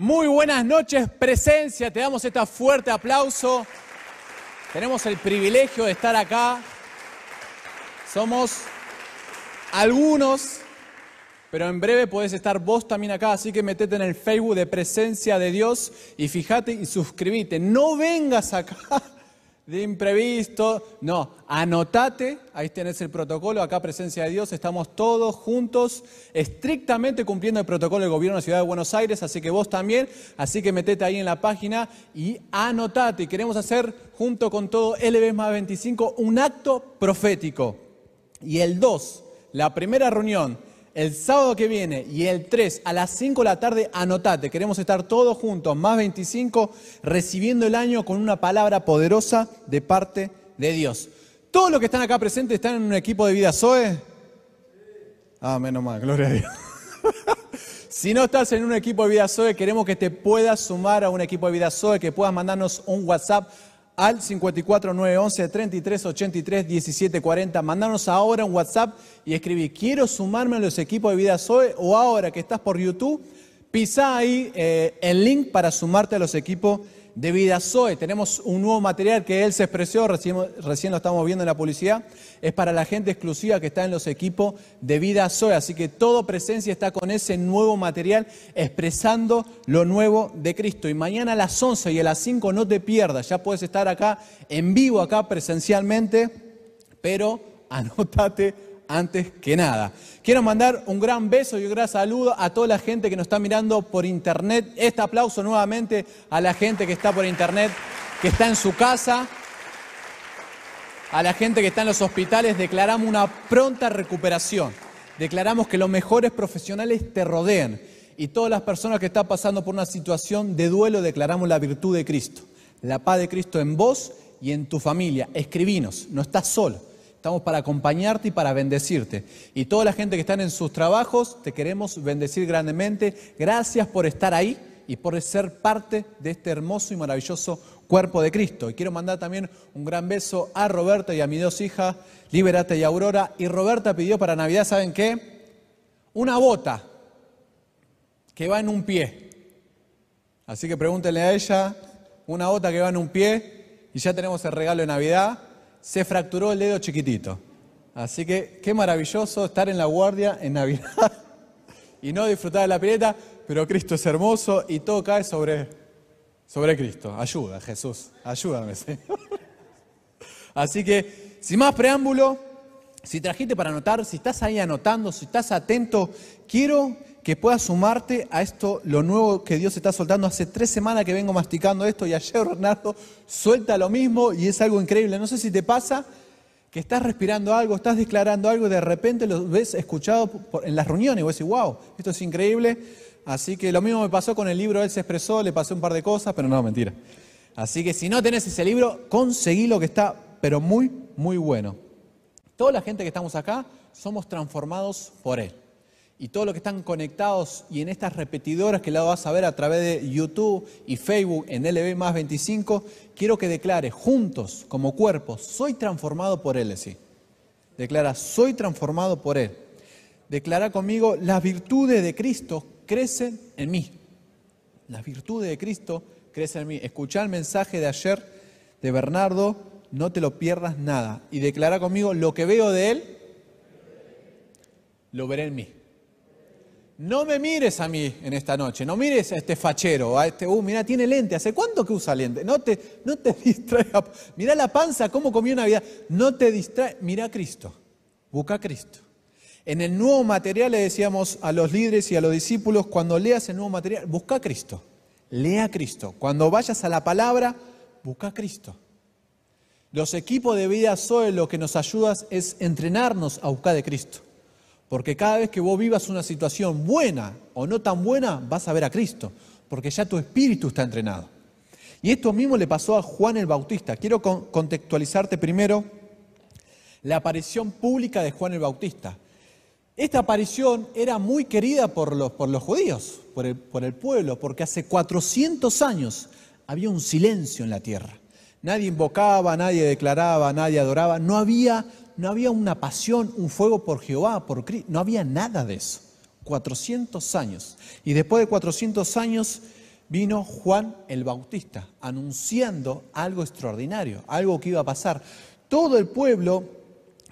Muy buenas noches, presencia. Te damos este fuerte aplauso. Tenemos el privilegio de estar acá. Somos algunos, pero en breve podés estar vos también acá. Así que metete en el Facebook de Presencia de Dios y fíjate y suscríbete. No vengas acá de imprevisto. No, anotate, ahí tenés el protocolo, acá presencia de Dios, estamos todos juntos, estrictamente cumpliendo el protocolo del gobierno de la Ciudad de Buenos Aires, así que vos también, así que metete ahí en la página y anotate. Queremos hacer junto con todo LB más 25 un acto profético. Y el 2, la primera reunión el sábado que viene y el 3 a las 5 de la tarde, anotate, queremos estar todos juntos, más 25, recibiendo el año con una palabra poderosa de parte de Dios. Todos los que están acá presentes están en un equipo de vida Zoe. Ah, menos mal, gloria a Dios. si no estás en un equipo de vida Zoe, queremos que te puedas sumar a un equipo de vida Zoe, que puedas mandarnos un WhatsApp al 54 911 33 83 17 40. Mandanos ahora un WhatsApp y escribí, quiero sumarme a los equipos de Vida Zoe o ahora que estás por YouTube, pisa ahí eh, el link para sumarte a los equipos de Vida Zoe. Tenemos un nuevo material que él se expresó, recién, lo estamos viendo en la publicidad, es para la gente exclusiva que está en los equipos de Vida Zoe. Así que todo presencia está con ese nuevo material expresando lo nuevo de Cristo. Y mañana a las 11 y a las 5 no te pierdas, ya puedes estar acá en vivo, acá presencialmente, pero anótate antes que nada. Quiero mandar un gran beso y un gran saludo a toda la gente que nos está mirando por internet. Este aplauso nuevamente a la gente que está por internet, que está en su casa, a la gente que está en los hospitales. Declaramos una pronta recuperación. Declaramos que los mejores profesionales te rodeen. Y todas las personas que están pasando por una situación de duelo, declaramos la virtud de Cristo. La paz de Cristo en vos y en tu familia. Escribinos, no estás solo. Estamos para acompañarte y para bendecirte. Y toda la gente que está en sus trabajos, te queremos bendecir grandemente. Gracias por estar ahí y por ser parte de este hermoso y maravilloso cuerpo de Cristo. Y quiero mandar también un gran beso a Roberta y a mis dos hijas, Liberate y Aurora. Y Roberta pidió para Navidad, ¿saben qué? Una bota que va en un pie. Así que pregúntenle a ella, una bota que va en un pie y ya tenemos el regalo de Navidad se fracturó el dedo chiquitito. Así que qué maravilloso estar en la guardia en Navidad y no disfrutar de la pileta, pero Cristo es hermoso y todo cae sobre, sobre Cristo. Ayuda, Jesús, ayúdame, Señor. Así que, sin más preámbulo, si trajiste para anotar, si estás ahí anotando, si estás atento, quiero que puedas sumarte a esto, lo nuevo que Dios está soltando. Hace tres semanas que vengo masticando esto y ayer Bernardo suelta lo mismo y es algo increíble. No sé si te pasa que estás respirando algo, estás declarando algo y de repente lo ves escuchado en las reuniones y vos decís, wow, esto es increíble. Así que lo mismo me pasó con el libro, él se expresó, le pasé un par de cosas, pero no, mentira. Así que si no tenés ese libro, conseguí lo que está, pero muy, muy bueno. Toda la gente que estamos acá somos transformados por él y todos los que están conectados y en estas repetidoras que la vas a ver a través de YouTube y Facebook en LB más 25, quiero que declare juntos como cuerpo, soy transformado por Él, sí. Declara, soy transformado por Él. Declara conmigo, las virtudes de Cristo crecen en mí. Las virtudes de Cristo crecen en mí. Escucha el mensaje de ayer de Bernardo, no te lo pierdas nada. Y declara conmigo, lo que veo de Él, lo veré en mí. No me mires a mí en esta noche, no mires a este fachero, a este, uh, mira, tiene lente, ¿hace cuánto que usa lente? No te, no te mira la panza, cómo comió Navidad, no te distrae, mira a Cristo, busca a Cristo. En el nuevo material le decíamos a los líderes y a los discípulos, cuando leas el nuevo material, busca a Cristo, lea a Cristo. Cuando vayas a la palabra, busca a Cristo. Los equipos de vida Zoe lo que nos ayudas es entrenarnos a buscar de Cristo. Porque cada vez que vos vivas una situación buena o no tan buena, vas a ver a Cristo, porque ya tu espíritu está entrenado. Y esto mismo le pasó a Juan el Bautista. Quiero contextualizarte primero la aparición pública de Juan el Bautista. Esta aparición era muy querida por los, por los judíos, por el, por el pueblo, porque hace 400 años había un silencio en la tierra. Nadie invocaba, nadie declaraba, nadie adoraba, no había no había una pasión, un fuego por Jehová, por Cristo, no había nada de eso. 400 años. Y después de 400 años vino Juan el Bautista, anunciando algo extraordinario, algo que iba a pasar. Todo el pueblo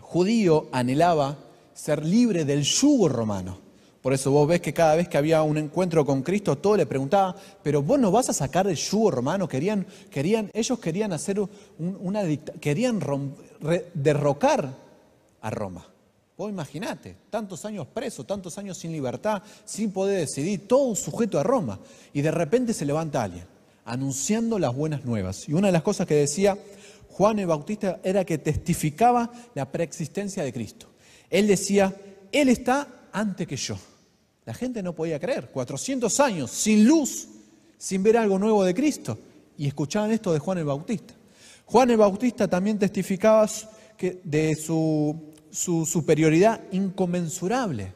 judío anhelaba ser libre del yugo romano. Por eso vos ves que cada vez que había un encuentro con Cristo, todo le preguntaba, pero vos no vas a sacar el yugo romano. Querían, querían, ellos querían hacer una querían derrocar a Roma. Vos imaginate, tantos años preso, tantos años sin libertad, sin poder decidir, todo sujeto a Roma. Y de repente se levanta alguien, anunciando las buenas nuevas. Y una de las cosas que decía Juan el Bautista era que testificaba la preexistencia de Cristo. Él decía, Él está antes que yo. La gente no podía creer, 400 años sin luz, sin ver algo nuevo de Cristo. Y escuchaban esto de Juan el Bautista. Juan el Bautista también testificaba de su su superioridad inconmensurable.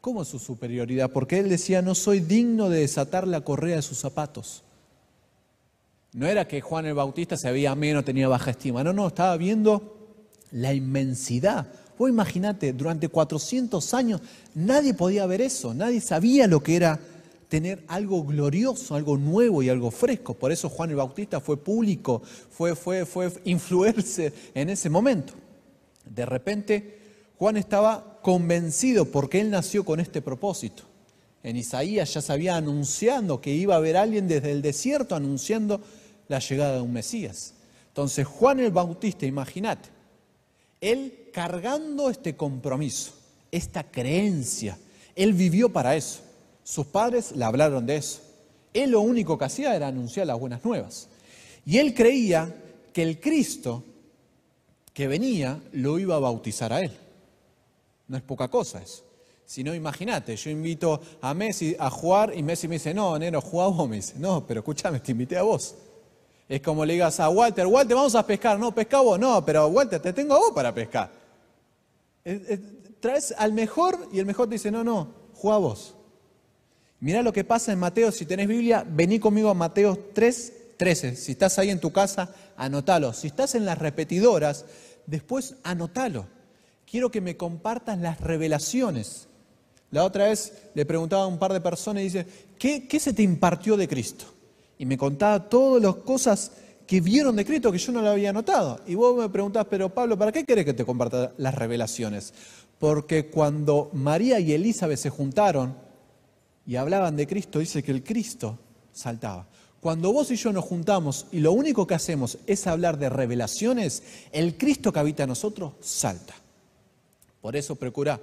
¿Cómo su superioridad? Porque él decía, no soy digno de desatar la correa de sus zapatos. No era que Juan el Bautista se veía menos, tenía baja estima. No, no, estaba viendo la inmensidad. Vos imaginate, durante 400 años nadie podía ver eso, nadie sabía lo que era tener algo glorioso, algo nuevo y algo fresco. Por eso Juan el Bautista fue público, fue, fue, fue influirse en ese momento. De repente, Juan estaba convencido porque él nació con este propósito. En Isaías ya se había anunciando que iba a haber alguien desde el desierto anunciando la llegada de un Mesías. Entonces Juan el Bautista, imagínate, él cargando este compromiso, esta creencia, él vivió para eso. Sus padres le hablaron de eso. Él lo único que hacía era anunciar las buenas nuevas. Y él creía que el Cristo que venía lo iba a bautizar a él. No es poca cosa eso. Si no, imagínate, yo invito a Messi a jugar y Messi me dice, no, Nero, juega vos. Me dice, no, pero escúchame, te invité a vos. Es como le digas a Walter, Walter, vamos a pescar. No, pesca vos. No, pero Walter, te tengo a vos para pescar. traes al mejor y el mejor te dice, no, no, juega vos. Mirá lo que pasa en Mateo, si tenés Biblia, vení conmigo a Mateo 3, 13. Si estás ahí en tu casa, anótalo. Si estás en las repetidoras, después anótalo. Quiero que me compartas las revelaciones. La otra vez le preguntaba a un par de personas y dice, ¿qué, qué se te impartió de Cristo? Y me contaba todas las cosas que vieron de Cristo que yo no lo había notado. Y vos me preguntás, pero Pablo, ¿para qué querés que te comparta las revelaciones? Porque cuando María y Elizabeth se juntaron y hablaban de Cristo, dice que el Cristo saltaba. Cuando vos y yo nos juntamos y lo único que hacemos es hablar de revelaciones, el Cristo que habita en nosotros salta. Por eso procura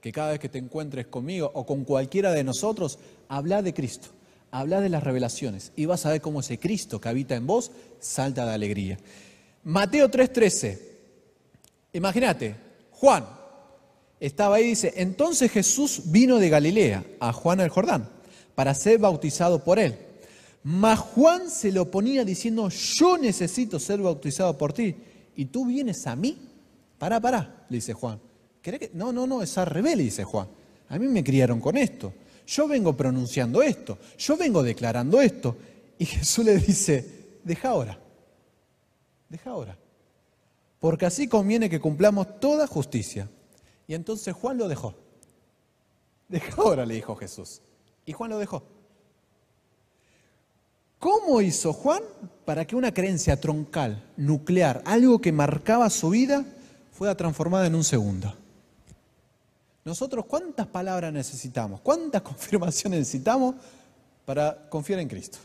que cada vez que te encuentres conmigo o con cualquiera de nosotros, habla de Cristo, habla de las revelaciones y vas a ver cómo ese Cristo que habita en vos salta de alegría. Mateo 3:13, imagínate, Juan estaba ahí y dice, entonces Jesús vino de Galilea a Juan el Jordán para ser bautizado por él. Mas Juan se lo ponía diciendo, yo necesito ser bautizado por ti. Y tú vienes a mí. Pará, pará, le dice Juan. Que? No, no, no, es al dice Juan. A mí me criaron con esto. Yo vengo pronunciando esto. Yo vengo declarando esto. Y Jesús le dice, deja ahora. Deja ahora. Porque así conviene que cumplamos toda justicia. Y entonces Juan lo dejó. Deja ahora, le dijo Jesús. Y Juan lo dejó. ¿Cómo hizo Juan para que una creencia troncal, nuclear, algo que marcaba su vida, fuera transformada en un segundo? Nosotros, ¿cuántas palabras necesitamos? ¿Cuántas confirmaciones necesitamos para confiar en Cristo?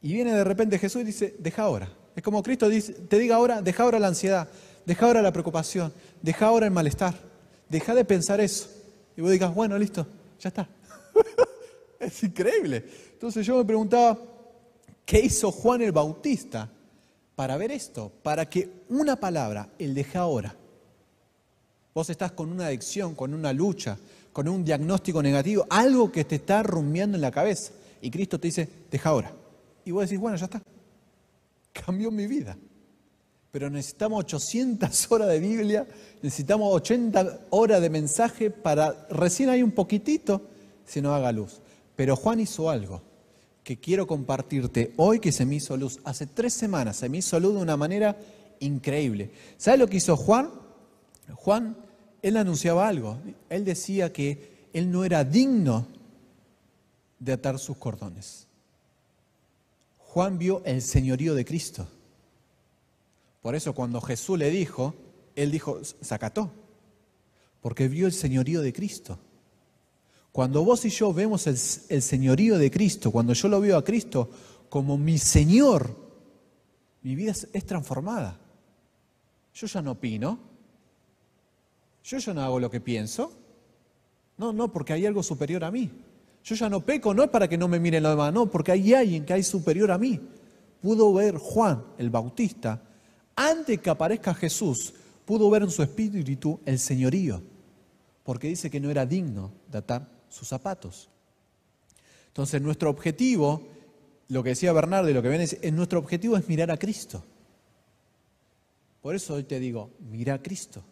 Y viene de repente Jesús y dice, deja ahora. Es como Cristo te diga ahora, deja ahora la ansiedad, deja ahora la preocupación, deja ahora el malestar, deja de pensar eso. Y vos digas, bueno, listo, ya está. es increíble. Entonces yo me preguntaba, ¿Qué hizo Juan el Bautista para ver esto? Para que una palabra, el deja ahora. Vos estás con una adicción, con una lucha, con un diagnóstico negativo, algo que te está rumiando en la cabeza. Y Cristo te dice, deja ahora. Y vos decís, bueno, ya está. Cambió mi vida. Pero necesitamos 800 horas de Biblia, necesitamos 80 horas de mensaje para recién hay un poquitito si no haga luz. Pero Juan hizo algo que quiero compartirte hoy que se me hizo luz. Hace tres semanas se me hizo luz de una manera increíble. ¿Sabes lo que hizo Juan? Juan, él anunciaba algo. Él decía que él no era digno de atar sus cordones. Juan vio el señorío de Cristo. Por eso cuando Jesús le dijo, él dijo, sacató, porque vio el señorío de Cristo. Cuando vos y yo vemos el, señorío de Cristo, cuando yo lo veo a Cristo como mi Señor, mi vida es, es transformada. Yo ya no opino, yo ya no hago lo que pienso, no, no, porque hay algo superior a mí. Yo ya no peco, no es para que no me miren lo demás, no, porque hay alguien que hay superior a mí. Pudo ver Juan el Bautista, antes que aparezca Jesús, pudo ver en su espíritu el señorío, porque dice que no era digno de atar sus zapatos. Entonces nuestro objetivo, lo que decía Bernardo y lo que ven es, nuestro objetivo es mirar a Cristo. Por eso hoy te digo, mira a Cristo.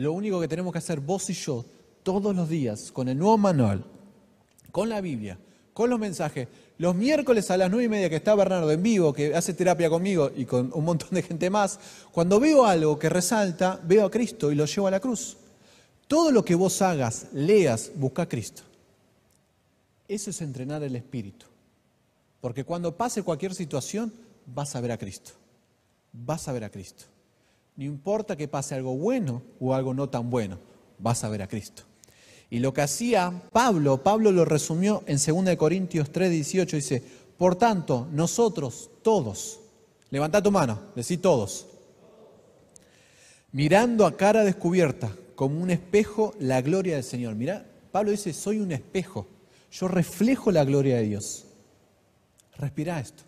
Lo único que tenemos que hacer vos y yo todos los días con el nuevo manual, con la Biblia, con los mensajes, los miércoles a las nueve y media que está Bernardo en vivo, que hace terapia conmigo y con un montón de gente más, cuando veo algo que resalta, veo a Cristo y lo llevo a la cruz. Todo lo que vos hagas, leas, busca a Cristo. Eso es entrenar el espíritu. Porque cuando pase cualquier situación, vas a ver a Cristo. Vas a ver a Cristo. No importa que pase algo bueno o algo no tan bueno, vas a ver a Cristo. Y lo que hacía Pablo, Pablo lo resumió en 2 Corintios 3, 18, dice, por tanto, nosotros todos, levanta tu mano, decí todos, mirando a cara descubierta, como un espejo, la gloria del Señor. Mira, Pablo dice, soy un espejo, yo reflejo la gloria de Dios. Respira esto.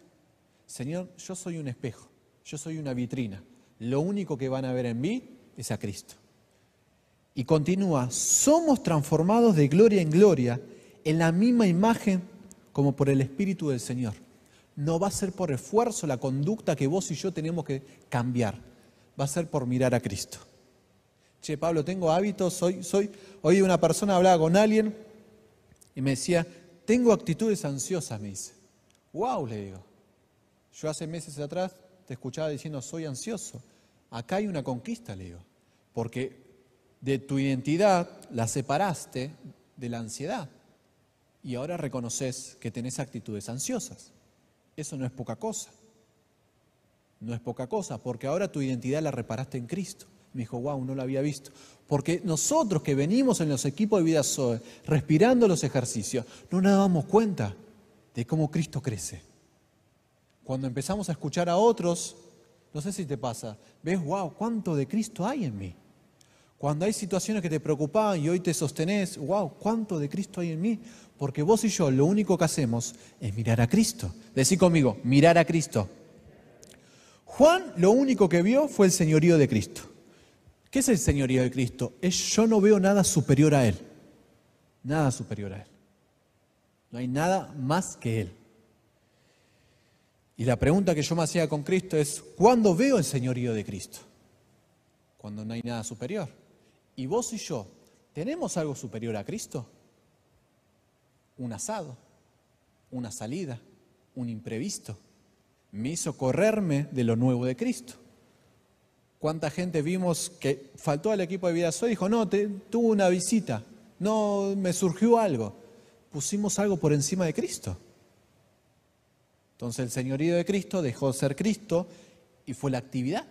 Señor, yo soy un espejo, yo soy una vitrina. Lo único que van a ver en mí es a Cristo. Y continúa, somos transformados de gloria en gloria en la misma imagen como por el Espíritu del Señor. No va a ser por esfuerzo la conducta que vos y yo tenemos que cambiar, va a ser por mirar a Cristo. Che, Pablo, tengo hábitos, soy, hoy una persona hablaba con alguien y me decía, tengo actitudes ansiosas, me dice. Wow, le digo. Yo hace meses atrás te escuchaba diciendo, soy ansioso. Acá hay una conquista, le digo, porque de tu identidad la separaste de la ansiedad y ahora reconoces que tenés actitudes ansiosas. Eso no es poca cosa. No es poca cosa, porque ahora tu identidad la reparaste en Cristo. Me dijo, wow, no lo había visto. Porque nosotros que venimos en los equipos de vida SOE, respirando los ejercicios, no nos damos cuenta de cómo Cristo crece. Cuando empezamos a escuchar a otros, no sé si te pasa, ves, wow, cuánto de Cristo hay en mí. Cuando hay situaciones que te preocupaban y hoy te sostenés, wow, ¿cuánto de Cristo hay en mí? Porque vos y yo lo único que hacemos es mirar a Cristo. Decí conmigo, mirar a Cristo. Juan lo único que vio fue el señorío de Cristo. ¿Qué es el señorío de Cristo? Es yo no veo nada superior a Él. Nada superior a Él. No hay nada más que Él. Y la pregunta que yo me hacía con Cristo es, ¿cuándo veo el señorío de Cristo? Cuando no hay nada superior. Y vos y yo, ¿tenemos algo superior a Cristo? Un asado, una salida, un imprevisto. Me hizo correrme de lo nuevo de Cristo. ¿Cuánta gente vimos que faltó al equipo de vida soy? Dijo, no, te, tuvo una visita, no, me surgió algo. Pusimos algo por encima de Cristo. Entonces el señorío de Cristo dejó de ser Cristo y fue la actividad.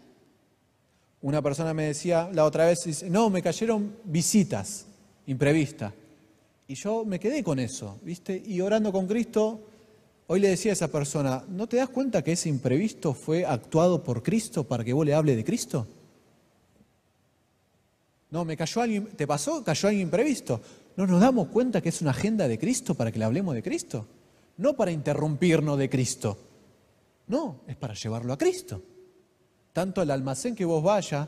Una persona me decía la otra vez, no, me cayeron visitas imprevistas. Y yo me quedé con eso, ¿viste? Y orando con Cristo, hoy le decía a esa persona, ¿no te das cuenta que ese imprevisto fue actuado por Cristo para que vos le hable de Cristo? No, me cayó alguien, ¿te pasó? Cayó alguien imprevisto. ¿No nos damos cuenta que es una agenda de Cristo para que le hablemos de Cristo? No para interrumpirnos de Cristo. No, es para llevarlo a Cristo tanto al almacén que vos vayas,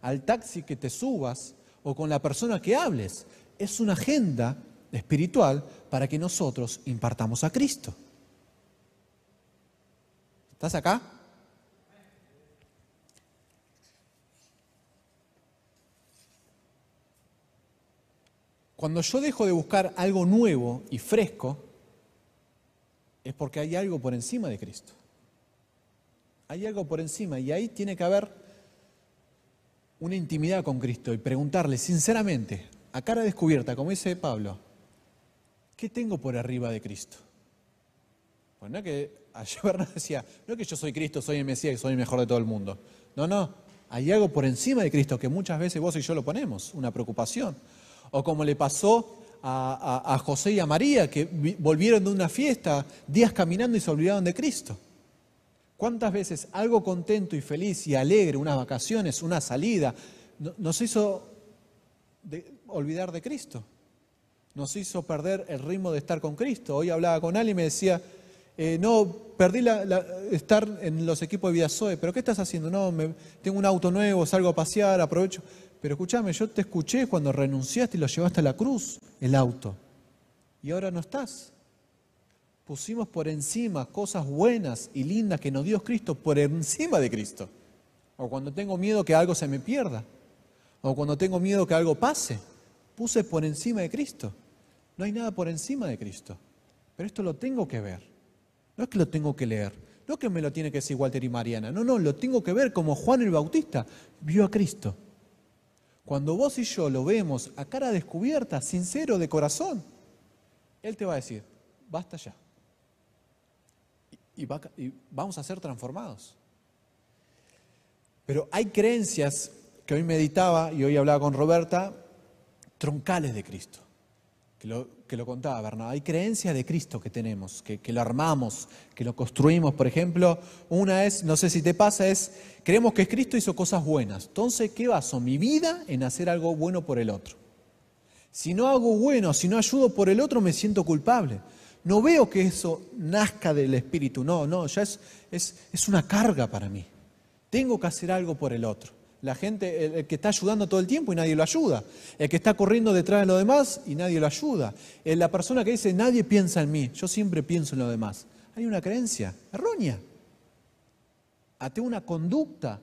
al taxi que te subas o con la persona que hables. Es una agenda espiritual para que nosotros impartamos a Cristo. ¿Estás acá? Cuando yo dejo de buscar algo nuevo y fresco, es porque hay algo por encima de Cristo. Hay algo por encima y ahí tiene que haber una intimidad con Cristo y preguntarle sinceramente, a cara descubierta, como dice Pablo, ¿qué tengo por arriba de Cristo? Pues no es que ayer Bernardo decía, no es que yo soy Cristo, soy el Mesías, soy el mejor de todo el mundo. No, no, hay algo por encima de Cristo que muchas veces vos y yo lo ponemos, una preocupación. O como le pasó a, José y a María, que volvieron de una fiesta, días caminando y se olvidaron de Cristo. ¿Cuántas veces algo contento y feliz y alegre, unas vacaciones, una salida, nos hizo olvidar de Cristo? Nos hizo perder el ritmo de estar con Cristo. Hoy hablaba con alguien y me decía, eh, no, perdí la, estar en los equipos de Vida pero ¿qué estás haciendo? No, me, tengo un auto nuevo, salgo a pasear, aprovecho. Pero escúchame, yo te escuché cuando renunciaste y lo llevaste a la cruz, el auto. Y ahora no estás. Pusimos por encima cosas buenas y lindas que nos dio Cristo por encima de Cristo. O cuando tengo miedo que algo se me pierda. O cuando tengo miedo que algo pase. Puse por encima de Cristo. No hay nada por encima de Cristo. Pero esto lo tengo que ver. No es que lo tengo que leer. No es que me lo tiene que decir Walter y Mariana. No, no, lo tengo que ver como Juan el Bautista vio a Cristo. Cuando vos y yo lo vemos a cara descubierta, sincero, de corazón, Él te va a decir, basta ya. Y, vamos a ser transformados. Pero hay creencias que hoy meditaba y hoy hablaba con Roberta, troncales de Cristo que lo, contaba Bernardo, hay creencias de Cristo que tenemos, que, que, lo armamos, que lo construimos. Por ejemplo, una es, no sé si te pasa, es, creemos que Cristo hizo cosas buenas. Entonces, ¿qué baso? Mi vida en hacer algo bueno por el otro. Si no hago bueno, si no ayudo por el otro, me siento culpable. No veo que eso nazca del Espíritu, no, no, ya es, es, es una carga para mí. Tengo que hacer algo por el otro la gente, el, que está ayudando todo el tiempo y nadie lo ayuda, el que está corriendo detrás de los demás y nadie lo ayuda, la persona que dice nadie piensa en mí, yo siempre pienso en los demás. Hay una creencia errónea. Ate una conducta,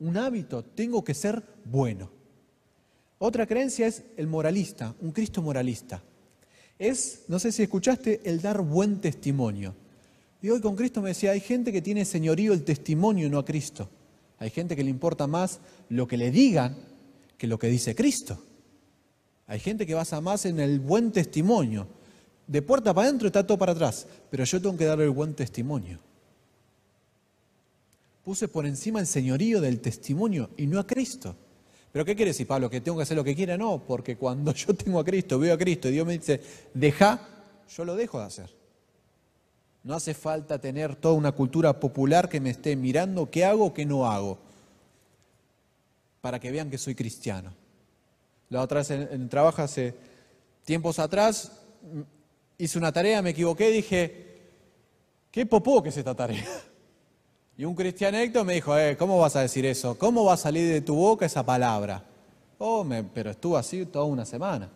un hábito, tengo que ser bueno. Otra creencia es el moralista, un Cristo moralista. Es, no sé si escuchaste, el dar buen testimonio. Y hoy con Cristo me decía, hay gente que tiene señorío el testimonio, no a Cristo. Hay gente que le importa más lo que le digan que lo que dice Cristo. Hay gente que basa más en el buen testimonio. De puerta para adentro está todo para atrás, pero yo tengo que darle el buen testimonio. Puse por encima el señorío del testimonio y no a Cristo. ¿Pero qué quiere decir, Pablo? ¿Que tengo que hacer lo que quiera? No, porque cuando yo tengo a Cristo, veo a Cristo y Dios me dice, deja, yo lo dejo de hacer. No hace falta tener toda una cultura popular que me esté mirando qué hago qué no hago, para que vean que soy cristiano. La otra vez en, el trabajo hace tiempos atrás mm, hice una tarea, me equivoqué, dije, qué popó que es esta tarea. Y un cristianecto me dijo, eh, ¿cómo vas a decir eso? ¿Cómo va a salir de tu boca esa palabra? Oh, pero estuvo así toda una semana.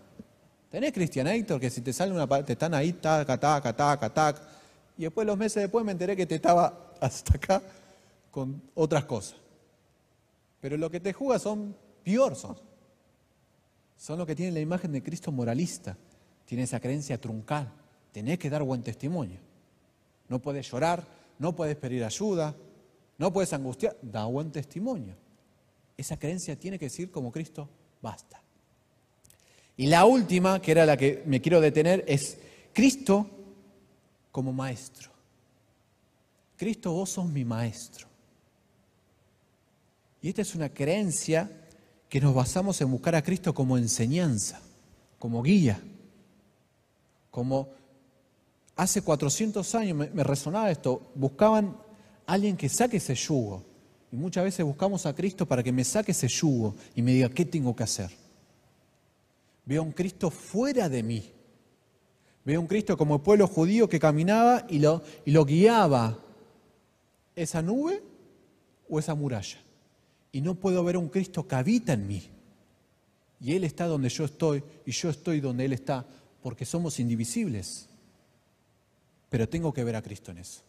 ¿Tenés cristianecto que si te sale una te están ahí, taca, taca, taca, taca? Y después, los meses después, me enteré que te estaba hasta acá con otras cosas. Pero lo que te juega son peor, son. Son los que tienen la imagen de Cristo moralista. Tienen esa creencia truncal. Tenés que dar buen testimonio. No puedes llorar, no puedes pedir ayuda, no puedes angustiar. Da buen testimonio. Esa creencia tiene que decir como Cristo, basta. Y la última, que era la que me quiero detener, es Cristo como maestro. Cristo, vos sos mi maestro. Y esta es una creencia que nos basamos en buscar a Cristo como enseñanza, como guía, como hace 400 años me, resonaba esto, buscaban a alguien que saque ese yugo. Y muchas veces buscamos a Cristo para que me saque ese yugo y me diga qué tengo que hacer. Veo a un Cristo fuera de mí, Veo un Cristo como el pueblo judío que caminaba y lo, y lo guiaba esa nube o esa muralla. Y no puedo ver un Cristo que habita en mí. Y Él está donde yo estoy y yo estoy donde Él está, porque somos indivisibles. Pero tengo que ver a Cristo en eso.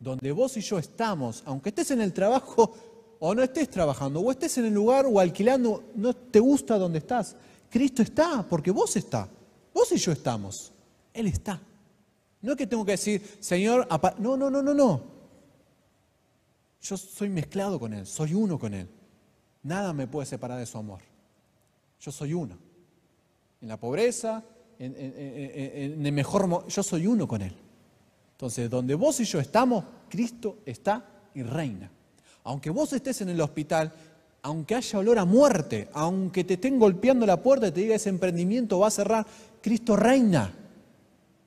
Donde vos y yo estamos, aunque estés en el trabajo o no estés trabajando, o estés en el lugar o alquilando, no te gusta donde estás, Cristo está, porque vos está. Vos y yo estamos. Él está. No es que tengo que decir, Señor, no, no, no, no, no. Yo soy mezclado con Él, soy uno con Él. Nada me puede separar de su amor. Yo soy uno. En la pobreza, en, el mejor, yo soy uno con Él. Entonces, donde vos y yo estamos, Cristo está y reina. Aunque vos estés en el hospital, aunque haya olor a muerte, aunque te estén golpeando la puerta y te diga ese emprendimiento va a cerrar, Cristo reina.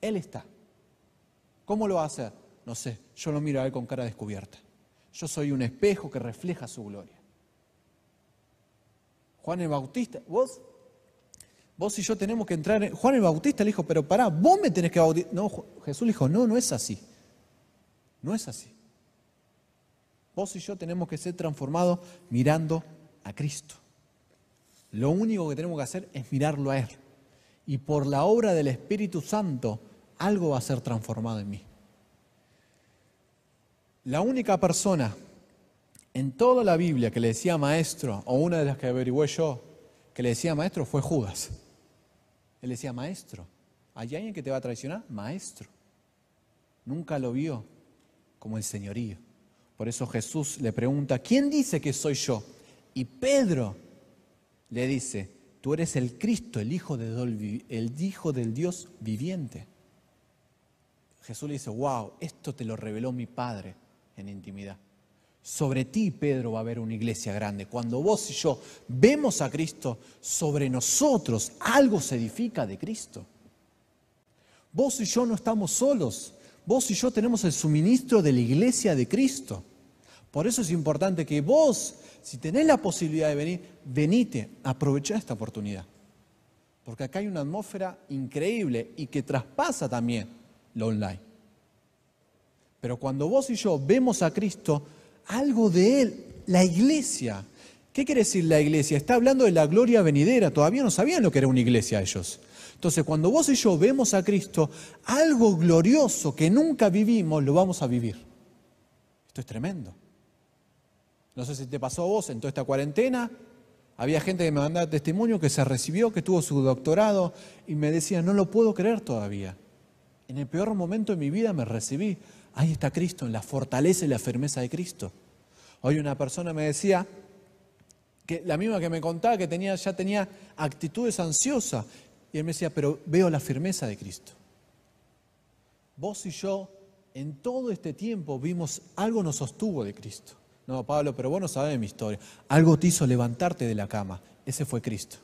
Él está. ¿Cómo lo va a hacer? No sé, yo lo miro a Él con cara descubierta. Yo soy un espejo que refleja su gloria. Juan el Bautista, vos, vos y yo tenemos que entrar. En, Juan el Bautista le dijo, pero pará, vos me tenés que bautizar. No, Jesús le dijo, no, no es así. No es así. Vos y yo tenemos que ser transformados mirando a Cristo. Lo único que tenemos que hacer es mirarlo a Él. Y por la obra del Espíritu Santo, algo va a ser transformado en mí. La única persona en toda la Biblia que le decía maestro, o una de las que averigüé yo, que le decía maestro fue Judas. Él decía maestro. ¿Hay alguien que te va a traicionar? Maestro. Nunca lo vio como el señorío. Por eso Jesús le pregunta, ¿quién dice que soy yo? Y Pedro le dice, tú eres el Cristo, el Hijo, de, el hijo del Dios viviente. Jesús le dice, wow, esto te lo reveló mi Padre en intimidad. Sobre ti, Pedro, va a haber una iglesia grande. Cuando vos y yo vemos a Cristo, sobre nosotros algo se edifica de Cristo. Vos y yo no estamos solos. Vos y yo tenemos el suministro de la iglesia de Cristo. Por eso es importante que vos, si tenés la posibilidad de venir, venite, aprovechá esta oportunidad. Porque acá hay una atmósfera increíble y que traspasa también lo online. Pero cuando vos y yo vemos a Cristo, algo de Él, la iglesia. ¿Qué quiere decir la iglesia? Está hablando de la gloria venidera. Todavía no sabían lo que era una iglesia ellos. Entonces, cuando vos y yo vemos a Cristo, algo glorioso que nunca vivimos, lo vamos a vivir. Esto es tremendo. No sé si te pasó a vos en toda esta cuarentena. Había gente que me mandaba testimonio que se recibió, que tuvo su doctorado y me decía, no lo puedo creer todavía. En el peor momento de mi vida me recibí. Ahí está Cristo, en la fortaleza y la firmeza de Cristo. Hoy una persona me decía, que la misma que me contaba que tenía, ya tenía actitudes ansiosas, y él me decía, pero veo la firmeza de Cristo. Vos y yo, en todo este tiempo, vimos algo nos sostuvo de Cristo. No, Pablo, pero vos no sabés mi historia. Algo te hizo levantarte de la cama. Ese fue Cristo.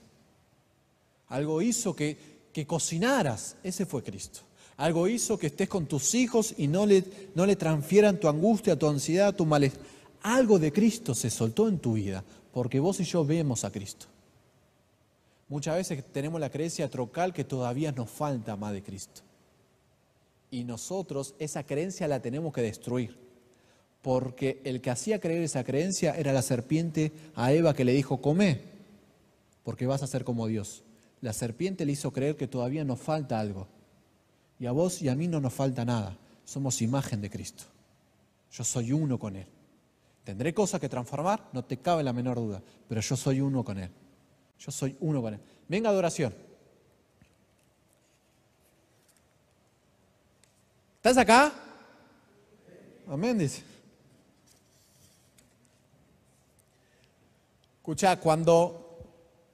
Algo hizo que, que cocinaras. Ese fue Cristo. Algo hizo que estés con tus hijos y no le, no transfieran tu angustia, tu ansiedad, tu malestar. Algo de Cristo se soltó en tu vida, porque vos y yo vemos a Cristo. Muchas veces tenemos la creencia trocal que todavía nos falta más de Cristo. Y nosotros esa creencia la tenemos que destruir. Porque el que hacía creer esa creencia era la serpiente a Eva que le dijo, come, porque vas a ser como Dios. La serpiente le hizo creer que todavía nos falta algo. Y a vos y a mí no nos falta nada. Somos imagen de Cristo. Yo soy uno con Él. Tendré cosas que transformar, no te cabe la menor duda, pero yo soy uno con Él. Yo soy uno con Él. Venga, adoración. ¿Estás acá? Amén, dice. Escucha, cuando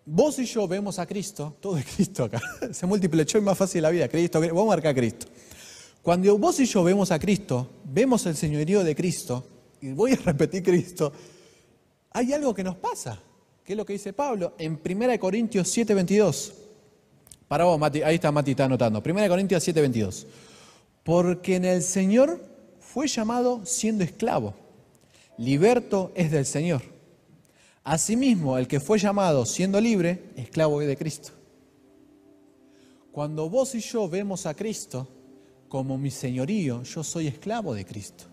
Vos y yo vemos a Cristo, todo es Cristo acá, se multiplicó y más fácil la vida, Cristo, vamos a marcar a Cristo. Cuando vos y yo vemos a Cristo, vemos el señorío de Cristo, y voy a repetir Cristo, hay algo que nos pasa, que es lo que dice Pablo en 1 Corintios 7:22. Para vos, Mati, ahí está Mati, está anotando. 1 Corintios 7:22. Porque en el Señor fue llamado siendo esclavo, liberto es del Señor. Asimismo, el que fue llamado siendo libre, esclavo de Cristo. Cuando vos y yo vemos a Cristo como mi señorío, yo soy esclavo de Cristo.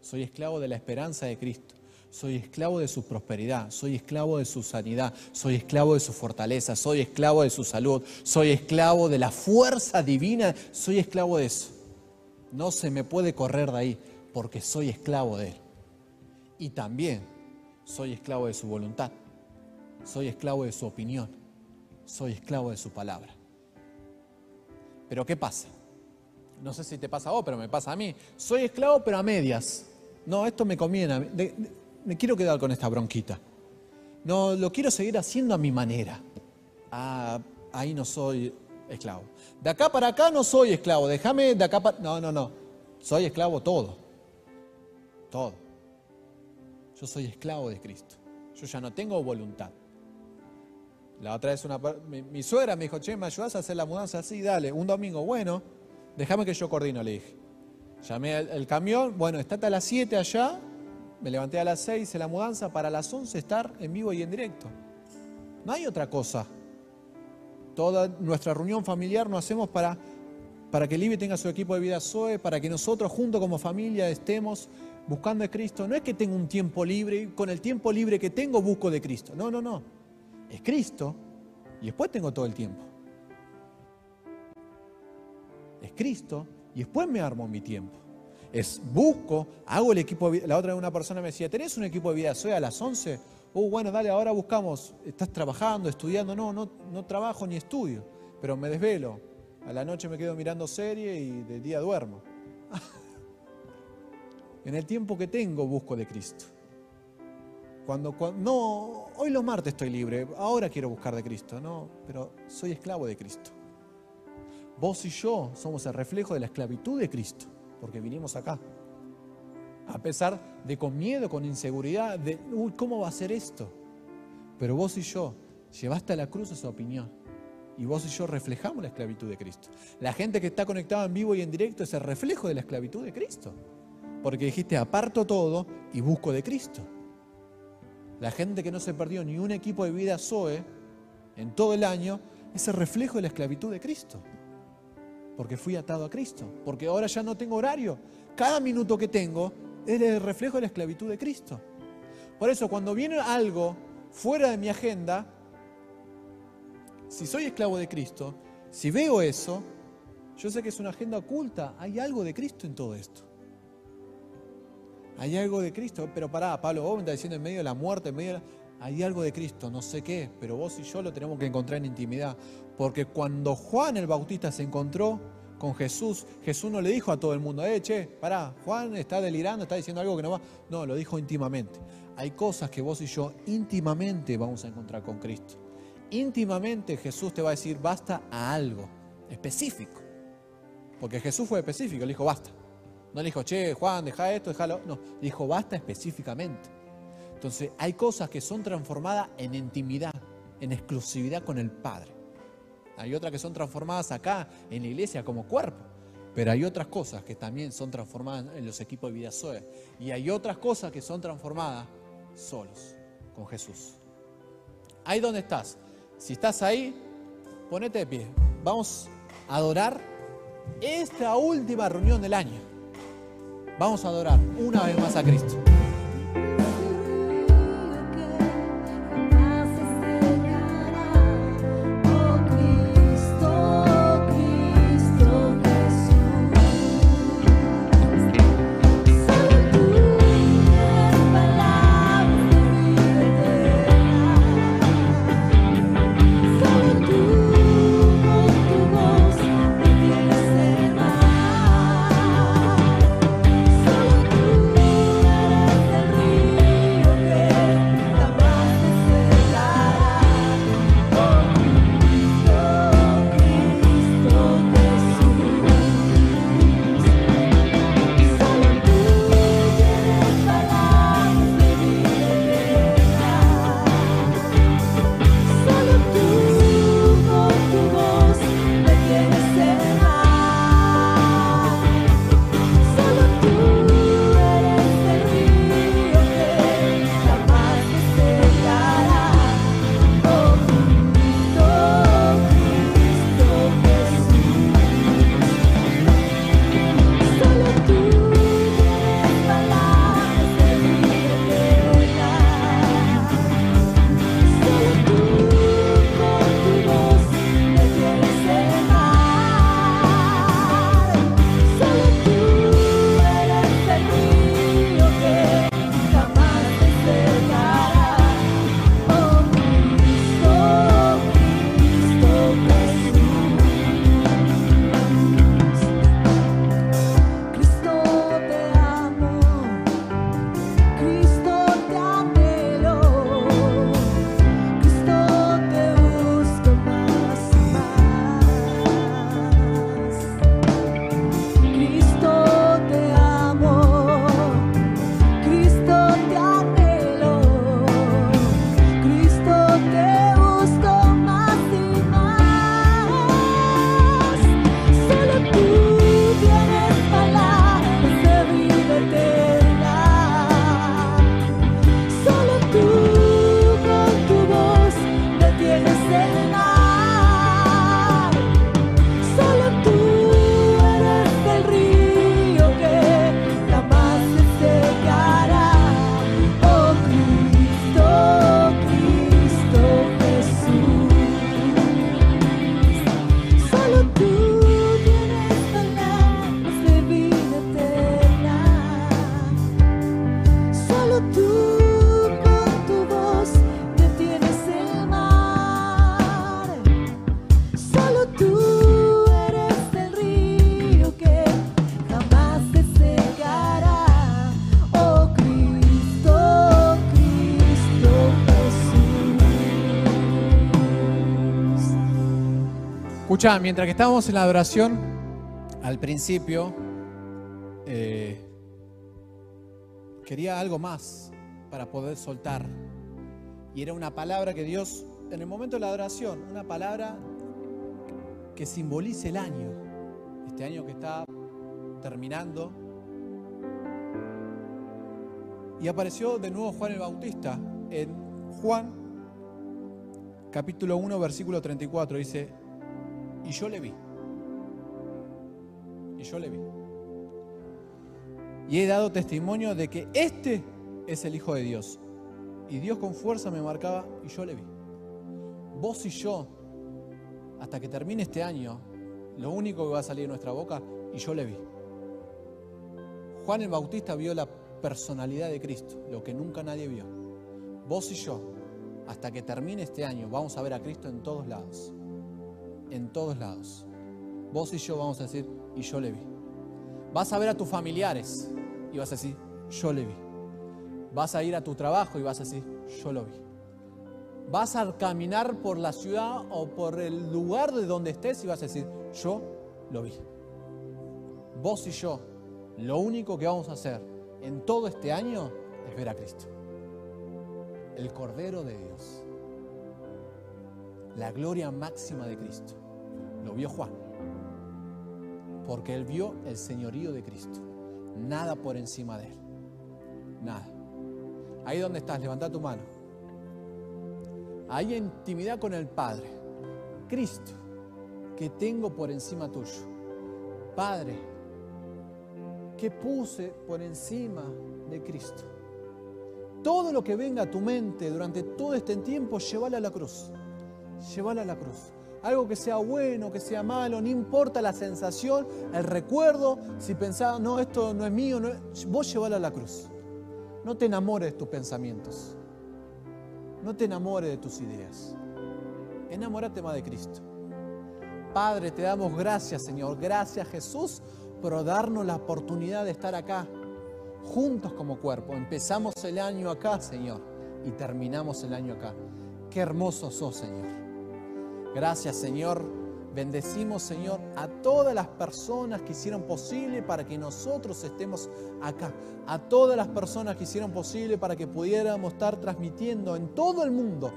Soy esclavo de la esperanza de Cristo. Soy esclavo de su prosperidad, soy esclavo de su sanidad, soy esclavo de su fortaleza, soy esclavo de su salud, soy esclavo de la fuerza divina, soy esclavo de eso. No se me puede correr de ahí porque soy esclavo de Él. Y también soy esclavo de su voluntad, soy esclavo de su opinión, soy esclavo de su palabra. Pero ¿qué pasa? No sé si te pasa a vos, pero me pasa a mí. Soy esclavo, pero a medias. No, esto me conviene. me quiero quedar con esta bronquita. No, lo quiero seguir haciendo a mi manera. Ah, ahí no soy esclavo. De acá para acá no soy esclavo. Déjame de acá para... No, no, no. soy esclavo todo, todo. Yo soy esclavo de Cristo. Yo ya no tengo voluntad. La otra vez una, mi, suegra me dijo, che, ¿me ayudas a hacer la mudanza? Sí, dale, un domingo, bueno, déjame que yo coordino, le dije. Llamé el, camión, bueno, estate a las 7 allá, me levanté a las 6 en la mudanza, para las 11 estar en vivo y en directo. No hay otra cosa. Toda nuestra reunión familiar nos hacemos para, para que Libby tenga su equipo de vida SOE, para que nosotros juntos como familia estemos buscando a Cristo. No es que tenga un tiempo libre y con el tiempo libre que tengo busco de Cristo. No, no, no es Cristo y después tengo todo el tiempo. Es Cristo y después me armo mi tiempo. Es busco, hago el equipo de vida. La otra vez una persona me decía, ¿tenés un equipo de vida soy a las 11? Oh, bueno, dale, ahora buscamos. ¿Estás trabajando, estudiando? No, no, no trabajo ni estudio, pero me desvelo. A la noche me quedo mirando serie y de día duermo. en el tiempo que tengo busco de Cristo. Cuando, no, hoy los martes estoy libre, ahora quiero buscar de Cristo, no, pero soy esclavo de Cristo. Vos y yo somos el reflejo de la esclavitud de Cristo, porque vinimos acá. A pesar de con miedo, con inseguridad, de, uy, ¿cómo va a ser esto? Pero vos y yo llevaste a la cruz esa opinión. Y vos y yo reflejamos la esclavitud de Cristo. La gente que está conectada en vivo y en directo es el reflejo de la esclavitud de Cristo. Porque dijiste, aparto todo y busco de Cristo. La gente que no se perdió ni un equipo de vida Zoe en todo el año es el reflejo de la esclavitud de Cristo. Porque fui atado a Cristo. Porque ahora ya no tengo horario. Cada minuto que tengo es el reflejo de la esclavitud de Cristo. Por eso cuando viene algo fuera de mi agenda, si soy esclavo de Cristo, si veo eso, yo sé que es una agenda oculta. Hay algo de Cristo en todo esto. Hay algo de Cristo, pero pará, Pablo, vos me estás diciendo en medio de la muerte, en medio de la... Hay algo de Cristo, no sé qué, pero vos y yo lo tenemos que encontrar en intimidad. Porque cuando Juan el Bautista se encontró con Jesús, Jesús no le dijo a todo el mundo, eh, che, pará, Juan está delirando, está diciendo algo que no va. No, lo dijo íntimamente. Hay cosas que vos y yo íntimamente vamos a encontrar con Cristo. Íntimamente Jesús te va a decir, basta a algo específico. Porque Jesús fue específico, le dijo, basta. No le dijo, che, Juan, deja esto, déjalo. No, le dijo, basta específicamente. Entonces, hay cosas que son transformadas en intimidad, en exclusividad con el Padre. Hay otras que son transformadas acá, en la iglesia, como cuerpo. Pero hay otras cosas que también son transformadas en los equipos de vida Zoe. Y hay otras cosas que son transformadas solos, con Jesús. Ahí donde estás. Si estás ahí, ponete de pie. Vamos a adorar esta última reunión del año. Vamos a adorar una vez más a Cristo. Mientras que estábamos en la adoración, al principio, eh, quería algo más para poder soltar. Y era una palabra que Dios, en el momento de la adoración, una palabra que simbolice el año, este año que está terminando. Y apareció de nuevo Juan el Bautista en Juan capítulo 1, versículo 34. Dice, y yo le vi. Y yo le vi. Y he dado testimonio de que este es el Hijo de Dios. Y Dios con fuerza me marcaba y yo le vi. Vos y yo, hasta que termine este año, lo único que va a salir de nuestra boca, y yo le vi. Juan el Bautista vio la personalidad de Cristo, lo que nunca nadie vio. Vos y yo, hasta que termine este año, vamos a ver a Cristo en todos lados. En todos lados. Vos y yo vamos a decir, y yo le vi. Vas a ver a tus familiares y vas a decir, yo le vi. Vas a ir a tu trabajo y vas a decir, yo lo vi. Vas a caminar por la ciudad o por el lugar de donde estés y vas a decir, yo lo vi. Vos y yo, lo único que vamos a hacer en todo este año es ver a Cristo. El Cordero de Dios. La gloria máxima de Cristo. Vio Juan. Porque él vio el señorío de Cristo. Nada por encima de él. Nada. Ahí donde estás, levanta tu mano. Hay intimidad con el Padre. Cristo, que tengo por encima tuyo. Padre, que puse por encima de Cristo. Todo lo que venga a tu mente durante todo este tiempo, llévala a la cruz. Llévala a la cruz. Algo que sea bueno, que sea malo, no importa la sensación, el recuerdo, si pensás, no, esto no es mío, no vos llévala a la cruz. No te enamores de tus pensamientos. No te enamores de tus ideas. Enamórate más de Cristo. Padre, te damos gracias, Señor. Gracias, Jesús, por darnos la oportunidad de estar acá, juntos como cuerpo. Empezamos el año acá, Señor, y terminamos el año acá. Qué hermoso sos, Señor. Gracias, Señor. Bendecimos, Señor, a todas las personas que hicieron posible para que nosotros estemos acá. A todas las personas que hicieron posible para que pudiéramos estar transmitiendo en todo el mundo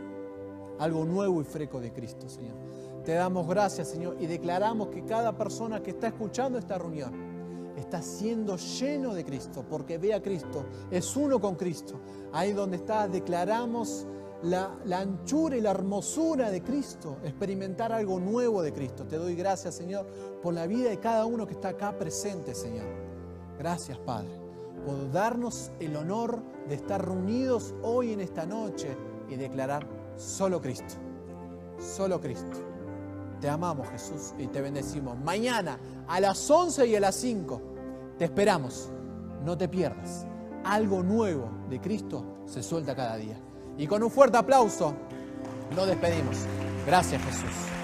algo nuevo y fresco de Cristo, Señor. Te damos gracias, Señor, y declaramos que cada persona que está escuchando esta reunión está siendo lleno de Cristo, porque ve a Cristo, es uno con Cristo. Ahí donde está, declaramos la, anchura y la hermosura de Cristo, experimentar algo nuevo de Cristo. Te doy gracias, Señor, por la vida de cada uno que está acá presente, Señor. Gracias, Padre, por darnos el honor de estar reunidos hoy en esta noche y declarar solo Cristo, solo Cristo. Te amamos, Jesús, y te bendecimos. Mañana a las 11 y a las 5 te esperamos. No te pierdas. Algo nuevo de Cristo se suelta cada día. Y con un fuerte aplauso nos despedimos. Gracias, Jesús.